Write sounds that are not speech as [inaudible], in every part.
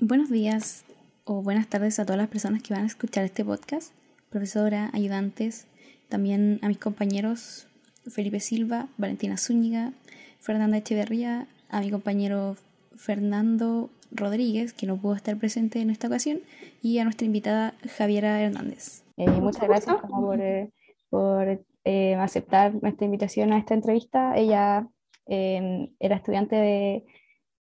Buenos días o buenas tardes a todas las personas que van a escuchar este podcast, profesora, ayudantes, también a mis compañeros Felipe Silva, Valentina Zúñiga, Fernanda Echeverría, a mi compañero Fernando Rodríguez, que no pudo estar presente en esta ocasión, y a nuestra invitada Javiera Hernández. Eh, muchas gracias por, eh, por eh, aceptar nuestra invitación a esta entrevista. Ella era estudiante de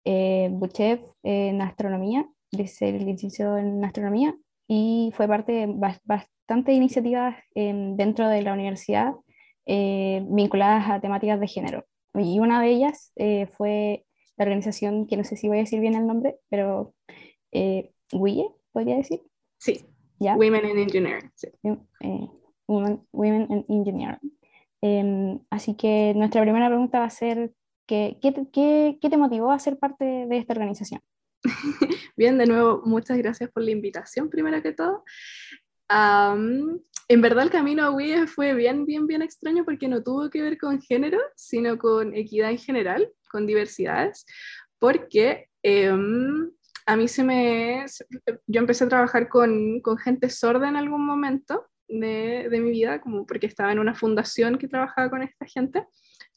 eh, Buchev en astronomía, dice el licenciado en astronomía, y fue parte de bastantes iniciativas dentro de la universidad vinculadas a temáticas de género. Y una de ellas fue la organización, que no sé si voy a decir bien el nombre, pero eh, WIE, podría decir. Sí, Women in Engineering. Eh, women, in Engineering. Em, así que nuestra primera pregunta va a ser, ¿qué, qué, qué, qué te motivó a ser parte de esta organización? [laughs] Bien, de nuevo, muchas gracias por la invitación, primero que todo. en verdad el camino a WIE fue bien, bien, bien extraño porque no tuvo que ver con género, sino con equidad en general con diversidades, porque em, a mí se me... Yo empecé a trabajar con, con gente sorda en algún momento de, de, mi vida, como porque estaba en una fundación que trabajaba con esta gente.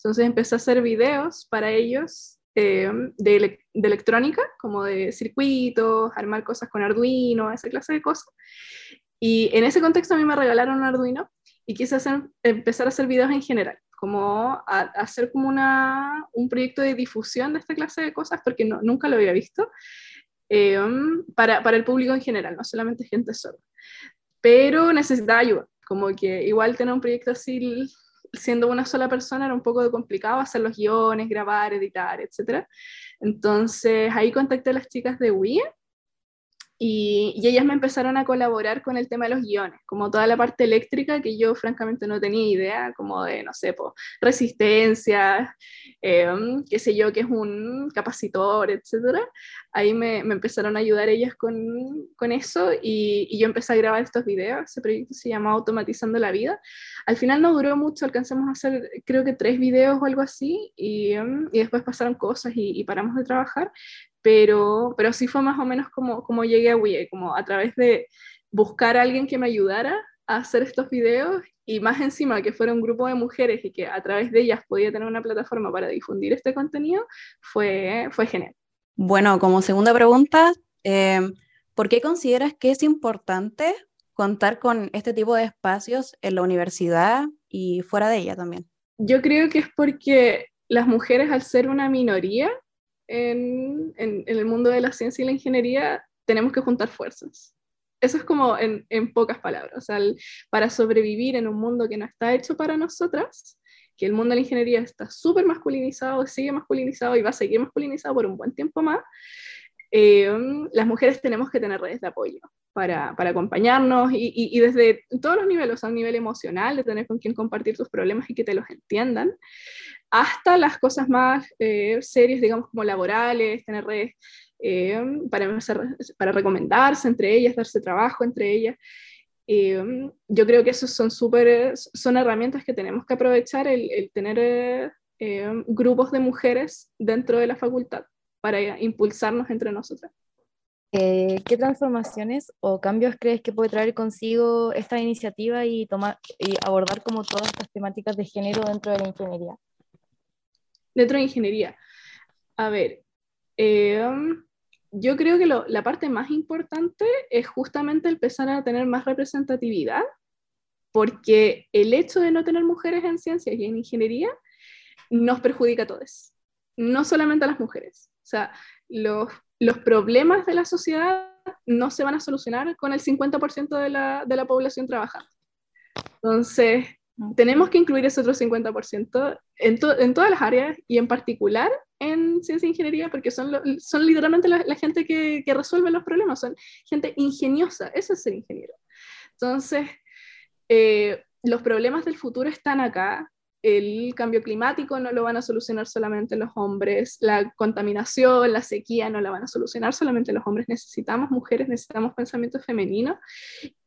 Entonces empecé a hacer videos para ellos em, de, de, electrónica, como de circuitos, armar cosas con Arduino, esa clase de cosas. Y en ese contexto a mí me regalaron un Arduino y quise hacer, empezar a hacer videos en general como hacer como una, un proyecto de difusión de esta clase de cosas, porque no, nunca lo había visto, eh, para, para, el público en general, no solamente gente sorda. Pero necesitaba ayuda, como que igual tener un proyecto así, siendo una sola persona, era un poco complicado hacer los guiones, grabar, editar, etc. Entonces ahí contacté a las chicas de WIE y, ellas me empezaron a colaborar con el tema de los guiones, como toda la parte eléctrica que yo francamente no tenía idea, como de, no sé, resistencia, em, qué sé yo, que es un capacitor, etc. Ahí me, me empezaron a ayudar ellas con, con eso y, y, yo empecé a grabar estos videos, ese proyecto se llama Automatizando la Vida. Al final no duró mucho, alcanzamos a hacer creo que tres videos o algo así y, em, y después pasaron cosas y, y paramos de trabajar, pero, pero sí fue más o menos como, como llegué a WIE, como a través de buscar a alguien que me ayudara a hacer estos videos y más encima que fuera un grupo de mujeres y que a través de ellas podía tener una plataforma para difundir este contenido, fue, fue genial. Bueno, como segunda pregunta, em, ¿por qué consideras que es importante contar con este tipo de espacios en la universidad y fuera de ella también? Yo creo que es porque las mujeres, al ser una minoría, en, en, el mundo de la ciencia y la ingeniería, tenemos que juntar fuerzas. Eso es como en, en pocas palabras. O sea, para sobrevivir en un mundo que no está hecho para nosotras, que el mundo de la ingeniería está súper masculinizado, sigue masculinizado y va a seguir masculinizado por un buen tiempo más, eh, las mujeres tenemos que tener redes de apoyo para, para acompañarnos y, y, y, desde todos los niveles, a un nivel emocional, de tener con quien compartir tus problemas y que te los entiendan, hasta las cosas más eh, serias, digamos, como laborales, tener redes eh, para, para recomendarse entre ellas, darse trabajo entre ellas. Eh, yo creo que esos son súper, son herramientas que tenemos que aprovechar, el, el tener grupos de mujeres dentro de la facultad para impulsarnos entre nosotras. ¿Qué transformaciones o cambios crees que puede traer consigo esta iniciativa y, tomar, y abordar como todas estas temáticas de género dentro de la ingeniería? Dentro de ingeniería. A ver, em, yo creo que la parte más importante es justamente empezar a tener más representatividad, porque el hecho de no tener mujeres en ciencias y en ingeniería nos perjudica a todos, no solamente a las mujeres. O sea, los, los problemas de la sociedad no se van a solucionar con el 50% de la, de la población trabajando. Entonces, tenemos que incluir ese otro 50% en, en, todas las áreas y en particular en ciencia e ingeniería, porque son, son literalmente la, gente que, que, resuelve los problemas, son gente ingeniosa, eso es ser ingeniero. Entonces, eh, los problemas del futuro están acá, el cambio climático no lo van a solucionar solamente los hombres, la contaminación, la sequía no la van a solucionar solamente los hombres, necesitamos mujeres, necesitamos pensamiento femenino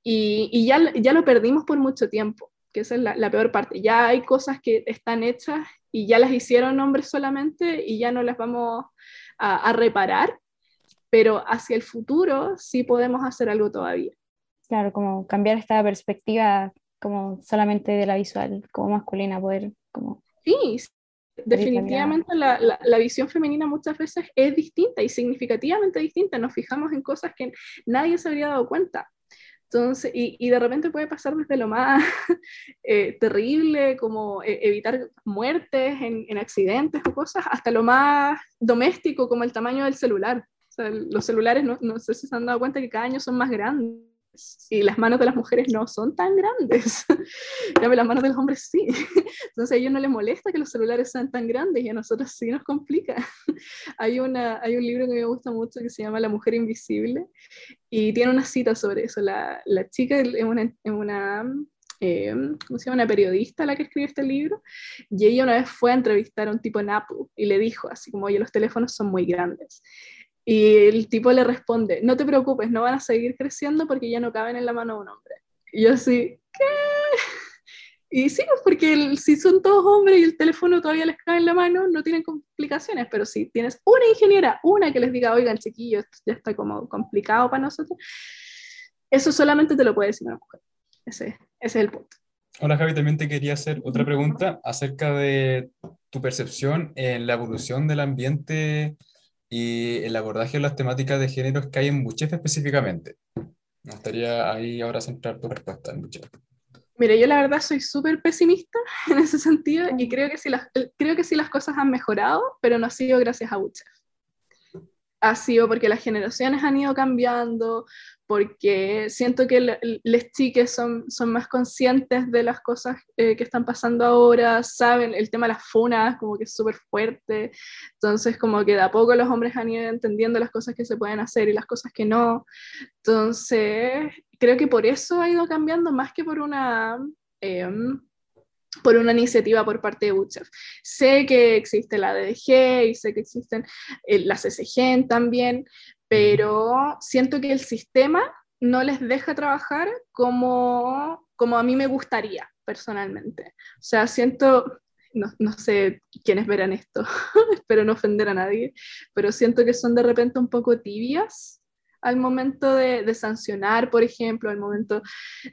y, y ya, ya lo perdimos por mucho tiempo que esa es la, peor parte. Ya hay cosas que están hechas y ya las hicieron hombres solamente y ya no las vamos a, reparar, pero hacia el futuro sí podemos hacer algo todavía. Claro, como cambiar esta perspectiva como solamente de la visual, como masculina, poder como... Sí, definitivamente la, la, la, visión femenina muchas veces es distinta y significativamente distinta. Nos fijamos en cosas que nadie se habría dado cuenta. Entonces, y, y de repente puede pasar desde lo más [laughs] eh, terrible, como eh, evitar muertes en, en, accidentes o cosas, hasta lo más doméstico, como el tamaño del celular. O sea, los celulares, no, no sé si se han dado cuenta que cada año son más grandes y las manos de las mujeres no son tan grandes. ya las manos de los hombres sí. Entonces a ellos no les molesta que los celulares sean tan grandes y a nosotros sí nos complica. hay, una, hay un libro que me gusta mucho que se llama La mujer invisible y tiene una cita sobre eso. La, la chica es una, es una eh, ¿cómo se llama? Una periodista la que escribió este libro, y ella una vez fue a entrevistar a un tipo en Apple y le dijo así como, oye, los teléfonos son muy grandes. Y el tipo le responde, no te preocupes, no van a seguir creciendo porque ya no caben en la mano de un hombre. Y yo así, ¿qué? Y sí, pues, porque el, si son todos hombres y el teléfono todavía les cae en la mano, no tienen complicaciones, pero si tienes una ingeniera, una que les diga, oigan, chiquillo, esto ya está como complicado para nosotros, eso solamente te lo puede decir una mujer. Ese, ese es el punto. Hola Javi, también te quería hacer otra pregunta acerca de tu percepción en la evolución del ambiente y el abordaje de las temáticas de géneros que hay en Buchef específicamente. Me gustaría ahí ahora centrar tu respuesta en Buchef. Mire, yo la verdad soy súper pesimista [laughs] en ese sentido y creo que, sí las, creo que sí las cosas han mejorado, pero no ha sido gracias a Buchef. Ha sido porque las generaciones han ido cambiando, porque siento que las chiques son, son más conscientes de las cosas eh, que están pasando ahora, saben el tema de las funas, como que es súper fuerte, entonces como que de a poco los hombres han ido entendiendo las cosas que se pueden hacer y las cosas que no, entonces creo que por eso ha ido cambiando más que por una... Eh, por una iniciativa por parte de Butchef. Sé que existe la DDG y sé que existen eh, las SG también, pero siento que el sistema no les deja trabajar como, como a mí me gustaría personalmente. O sea, siento, no, no sé quiénes verán esto, [laughs] espero no ofender a nadie, pero siento que son de repente un poco tibias al momento de, de sancionar, por ejemplo, al momento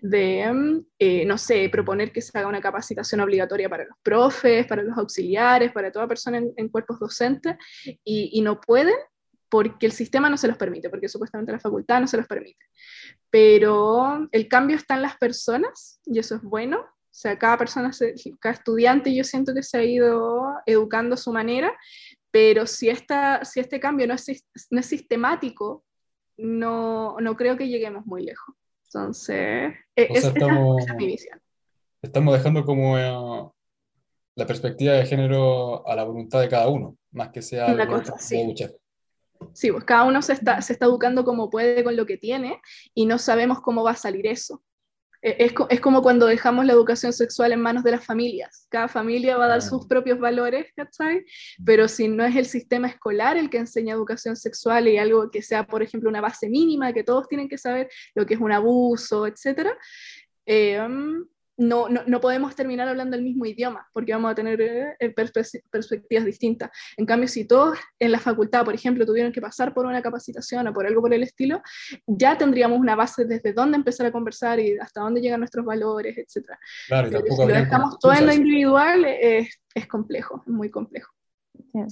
de, mm, eh, no sé, proponer que se haga una capacitación obligatoria para los profes, para los auxiliares, para toda persona en, cuerpos docentes, y no pueden porque el sistema no se los permite, porque supuestamente la facultad no se los permite. Pero el cambio está en las personas y eso es bueno. O sea, cada persona, cada estudiante yo siento que se ha ido educando a su manera, pero si, esta, si este cambio no es, no es sistemático, no, no creo que lleguemos muy lejos. Entonces, e, es, estamos, esa, es mi visión. Estamos dejando como uh, la perspectiva de género a la voluntad de cada uno, más que sea cosa, sí. Sí, pues cada uno se está, se está educando como puede con lo que tiene y no sabemos cómo va a salir eso. E, es, es, como cuando dejamos la educación sexual en manos de las familias. Cada familia va a dar sus propios valores, ¿cachai? Pero si no es el sistema escolar el que enseña educación sexual y algo que sea, por ejemplo, una base mínima, que todos tienen que saber lo que es un abuso, etc., eh, no, no, no, podemos terminar hablando el mismo idioma, porque vamos a tener eh, perspectivas distintas. En cambio, si todos en la facultad, por ejemplo, tuvieron que pasar por una capacitación o por algo por el estilo, ya tendríamos una base desde dónde empezar a conversar y hasta dónde llegan nuestros valores, etc. Claro, y si lo dejamos todo en lo individual, es, es complejo, es muy complejo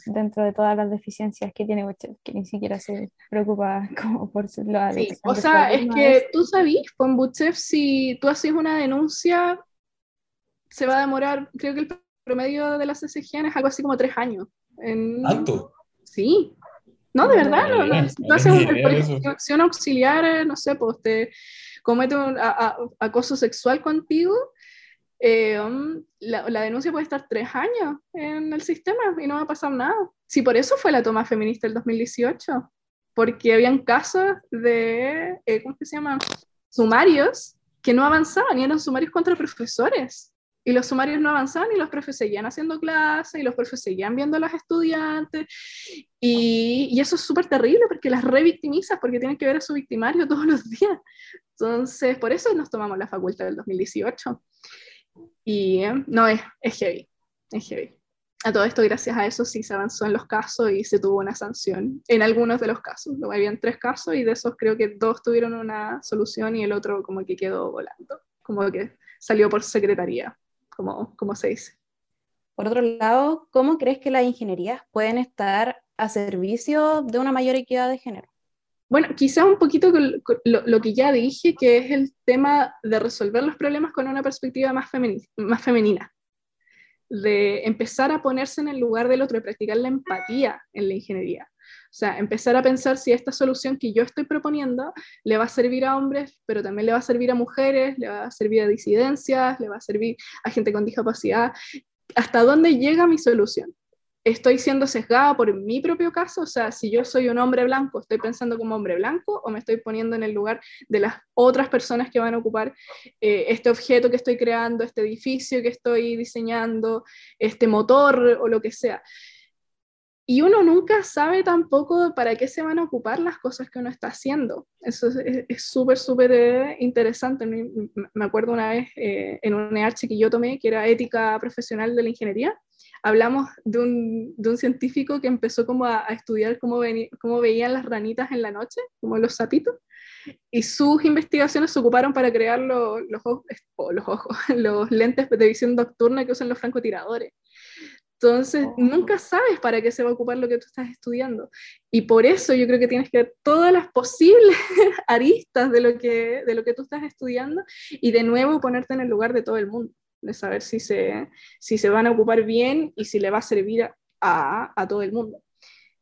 dentro de todas las deficiencias que tiene Bochef, que ni siquiera se preocupa [laughs] como por lo sí, O sea, es que tú sabes, con Bochef, si tú haces una denuncia, se va a demorar, creo que el promedio de las SGN es algo así como tres años. En... ¿Tanto? Sí. No, de verdad, no, no. Si tú haces una acción auxiliar, no sé, pues te comete un a, a, acoso sexual contigo, eh, um, la, la, denuncia puede estar tres años en el sistema y no va a pasar nada. Si por eso fue la toma feminista del 2018, porque habían casos de, eh, ¿cómo se llama? Sumarios que no avanzaban y eran sumarios contra profesores. Y los sumarios no avanzaban y los profes seguían haciendo clases y los profes seguían viendo a los estudiantes. Y, y eso es súper terrible porque las revictimizas porque tienen que ver a su victimario [laughs] todos los días. Entonces, por eso nos tomamos la facultad del 2018. Y no, es, es heavy, es heavy. a todo esto, gracias a eso, sí se avanzó en los casos y se tuvo una sanción en algunos de los casos. Habían tres casos y de esos creo que dos tuvieron una solución y el otro como que quedó volando, como que salió por secretaría, como, como se dice. Por otro lado, ¿cómo crees que las ingenierías pueden estar a servicio de una mayor equidad de género? Bueno, quizá un poquito lo, que ya dije, que es el tema de resolver los problemas con una perspectiva más, más femenina de empezar a ponerse en el lugar del otro y practicar la empatía en la ingeniería. O sea, empezar a pensar si esta solución que yo estoy proponiendo le va a servir a hombres, pero también le va a servir a mujeres, le va a servir a disidencias, le va a servir a gente con discapacidad. ¿Hasta dónde llega mi solución? Estoy siendo sesgada por mi propio caso, o sea, si yo soy un hombre blanco, estoy pensando como hombre blanco o me estoy poniendo en el lugar de las otras personas que van a ocupar eh, este objeto que estoy creando, este edificio que estoy diseñando, este motor o lo que sea. Y uno nunca sabe tampoco para qué se van a ocupar las cosas que uno está haciendo. Eso es súper, súper eh, interesante. Me acuerdo una vez eh, en un EH que yo tomé, que era ética profesional de la ingeniería, hablamos de un, de un, científico que empezó como a, estudiar cómo, cómo, veían las ranitas en la noche, como los sapitos, y sus investigaciones se ocuparon para crear los, los, los, ojos, [laughs] los lentes de visión nocturna que usan los francotiradores. Entonces, oh. nunca sabes para qué se va a ocupar lo que tú estás estudiando. Y por eso yo creo que tienes que ver todas las posibles [laughs] aristas de lo, que, de lo que tú estás estudiando y de nuevo ponerte en el lugar de todo el mundo de saber si se, si se van a ocupar bien y si le va a servir a, a todo el mundo.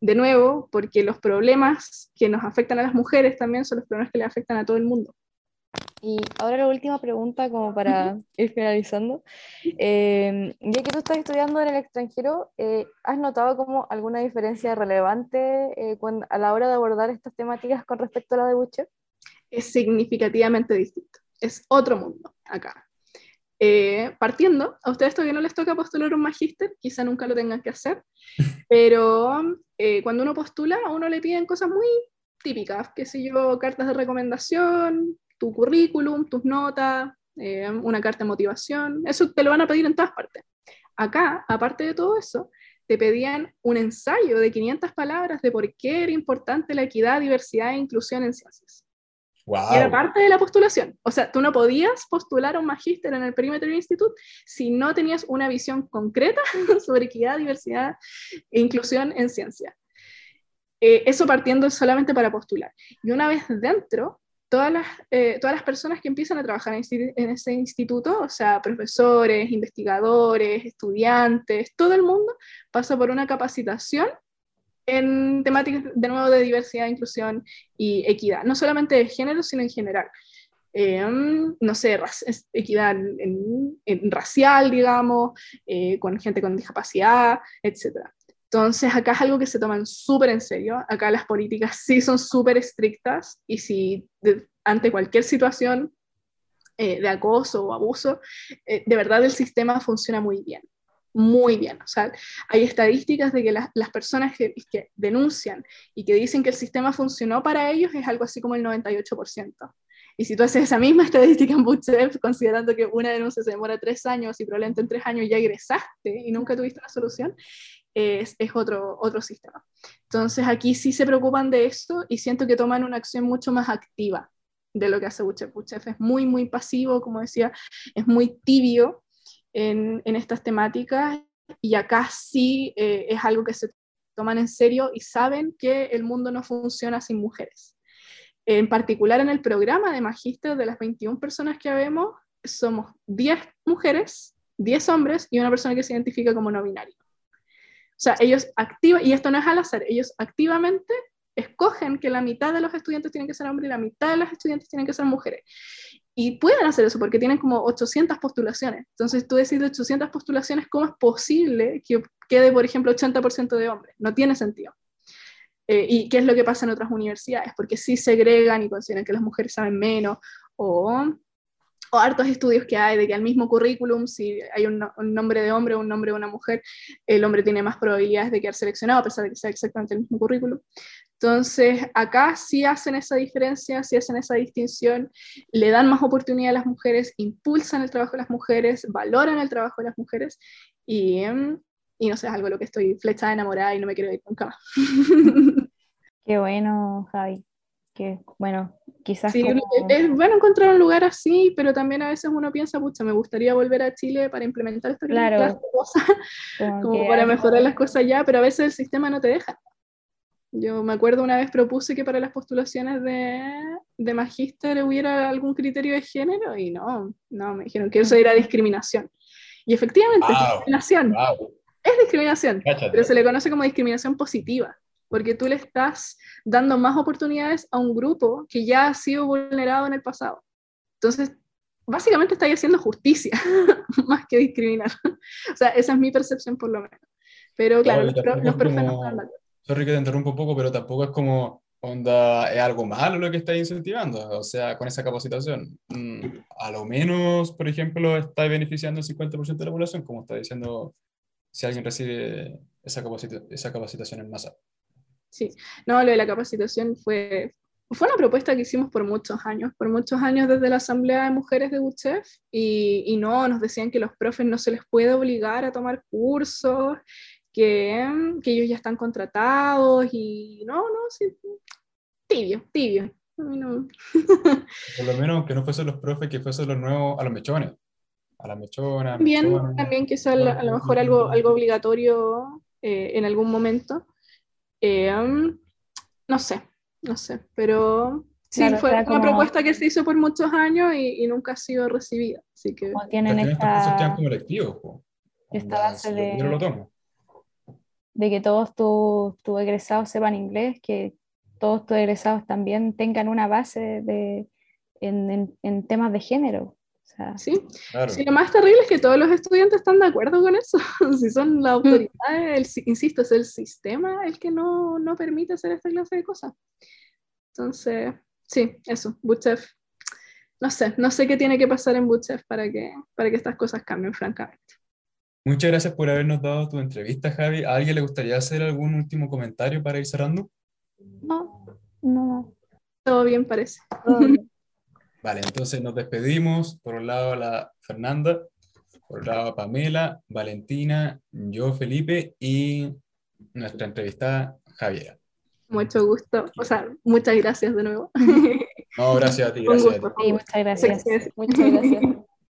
De nuevo, porque los problemas que nos afectan a las mujeres también son los problemas que le afectan a todo el mundo. Y ahora la última pregunta, como para ir finalizando. Eh, ya que tú estás estudiando en el extranjero, eh, ¿has notado como alguna diferencia relevante eh, a la hora de abordar estas temáticas con respecto a la de Butcher? Es significativamente distinto. Es otro mundo acá. Eh, partiendo, a ustedes todavía no les toca postular un magíster, quizá nunca lo tengan que hacer, [laughs] pero eh, cuando uno postula, a uno le piden cosas muy típicas, que sé yo, cartas de recomendación, tu currículum, tus notas, eh, una carta de motivación, eso te lo van a pedir en todas partes. Acá, aparte de todo eso, te pedían un ensayo de 500 palabras de por qué era importante la equidad, diversidad e inclusión en ciencias. Era parte de la postulación. O sea, tú no podías postular a un magíster en el Perimeter Institute si no tenías una visión concreta [laughs] sobre equidad, diversidad e inclusión en ciencia. Eh, eso partiendo solamente para postular. Y una vez dentro, todas las, eh, todas las personas que empiezan a trabajar en, en, ese instituto, o sea, profesores, investigadores, estudiantes, todo el mundo pasa por una capacitación en temáticas de nuevo de diversidad, inclusión y equidad, no solamente de género, sino en general. Em, no sé, equidad racial, digamos, eh, con gente con discapacidad, etc. Entonces, acá es algo que se toman súper en serio. Acá las políticas sí son súper estrictas y si ante cualquier situación eh, de acoso o abuso, eh, de verdad el sistema funciona muy bien muy bien. O sea, hay estadísticas de que las, las personas que, que, denuncian y que dicen que el sistema funcionó para ellos es algo así como el 98%. Y si tú haces esa misma estadística en Bootstrap, considerando que una denuncia se demora tres años y probablemente en tres años ya egresaste y nunca tuviste una solución, es, es, otro, otro sistema. Entonces aquí sí se preocupan de esto y siento que toman una acción mucho más activa de lo que hace Bootstrap. Bootstrap es muy, muy pasivo, como decía, es muy tibio en, estas temáticas y acá sí eh, es algo que se toman en serio y saben que el mundo no funciona sin mujeres. En particular en el programa de magíster de las 21 personas que vemos, somos 10 mujeres, 10 hombres y una persona que se identifica como no binario. O sea, ellos activan, y esto no es al azar, ellos activamente escogen que la mitad de los estudiantes tienen que ser hombres y la mitad de las estudiantes tienen que ser mujeres. Y pueden hacer eso porque tienen como 800 postulaciones. Entonces tú decís de 800 postulaciones, ¿cómo es posible que quede, por ejemplo, 80% de hombres? No tiene sentido. Eh, ¿Y qué es lo que pasa en otras universidades? Porque sí segregan y consideran que las mujeres saben menos o o hartos estudios que hay de que al mismo currículum, si hay un, nombre de hombre o un nombre de una mujer, el hombre tiene más probabilidades de quedar seleccionado, a pesar de que sea exactamente el mismo currículum. Entonces, acá sí hacen esa diferencia, sí hacen esa distinción, le dan más oportunidad a las mujeres, impulsan el trabajo de las mujeres, valoran el trabajo de las mujeres y, y no sé, es algo de lo que estoy flechada enamorada y no me quiero ir nunca más. [laughs] Qué bueno, Javi. Que bueno, quizás. Sí, como- es bueno encontrar un lugar así, pero también a veces uno piensa, pucha, me gustaría volver a Chile para implementar esta Claro. de cosas, [laughs] como como para hay- mejorar las cosas ya, pero a veces el sistema no te deja. Yo me acuerdo una vez propuse que para las postulaciones de, de magíster hubiera algún criterio de género y no, no, me dijeron que eso era discriminación. Y efectivamente, es Wow. discriminación, Wow, es discriminación, cáchate. pero se le conoce como discriminación positiva, porque tú le estás dando más oportunidades a un grupo que ya ha sido vulnerado en el pasado. Entonces, básicamente estáis haciendo justicia, [laughs] más que discriminar. [laughs] O sea, esa es mi percepción por lo menos. Pero claro, y los, profes no acuerdo. Sorry que te interrumpo un poco, pero tampoco es como, onda, es algo malo lo que estáis incentivando, o sea, con esa capacitación. Mm, a lo menos, por ejemplo, estáis beneficiando el 50% de la población, como está diciendo, si alguien recibe esa, capacita- esa capacitación en masa. Sí, no, lo de la capacitación fue, fue una propuesta que hicimos por muchos años, por muchos años desde la Asamblea de Mujeres de UCHEF, y, y no, nos decían que los profes no se les puede obligar a tomar cursos, que, que ellos ya están contratados, y no, no, sí, tibio, tibio. No- [laughs] Por lo menos que no fuesen los profes, que fuesen los nuevos, a los mechones. A las mechonas, También, mechones. también quizá a lo- a lo mejor algo, algo obligatorio eh, en algún momento. Eh, um, no sé, no sé, pero sí, Claro, fue una como- propuesta que se hizo por muchos años y, y nunca ha sido recibida. Así que como tienen esta, como base yo de- lo tomo. de que todos tus tus egresados sepan inglés, que todos tus egresados también tengan una base de, en, en- en temas de género. O sea, sí, Claro. sí, lo más terrible es que todos los estudiantes están de acuerdo con eso. [laughs] si son Mm. las autoridades, el si- insisto, es el sistema el que no, no permite hacer esta clase de cosas. Entonces, sí, eso, Butchef. No sé, no sé qué tiene que pasar en Butchef para que, para que estas cosas cambien, francamente. Muchas gracias por habernos dado tu entrevista, Javi. ¿A alguien le gustaría hacer algún último comentario para ir cerrando? no, no, Todo bien parece. todo bien. [laughs] Vale, entonces nos despedimos. Por un lado la Fernanda, por otro lado Pamela, Valentina, yo Felipe y nuestra entrevistada Javiera. Mucho gusto. O sea, muchas gracias de nuevo. No, gracias a ti, [laughs] Un gracias a ti. gusto. Sí, muchas gracias. Muchas gracias.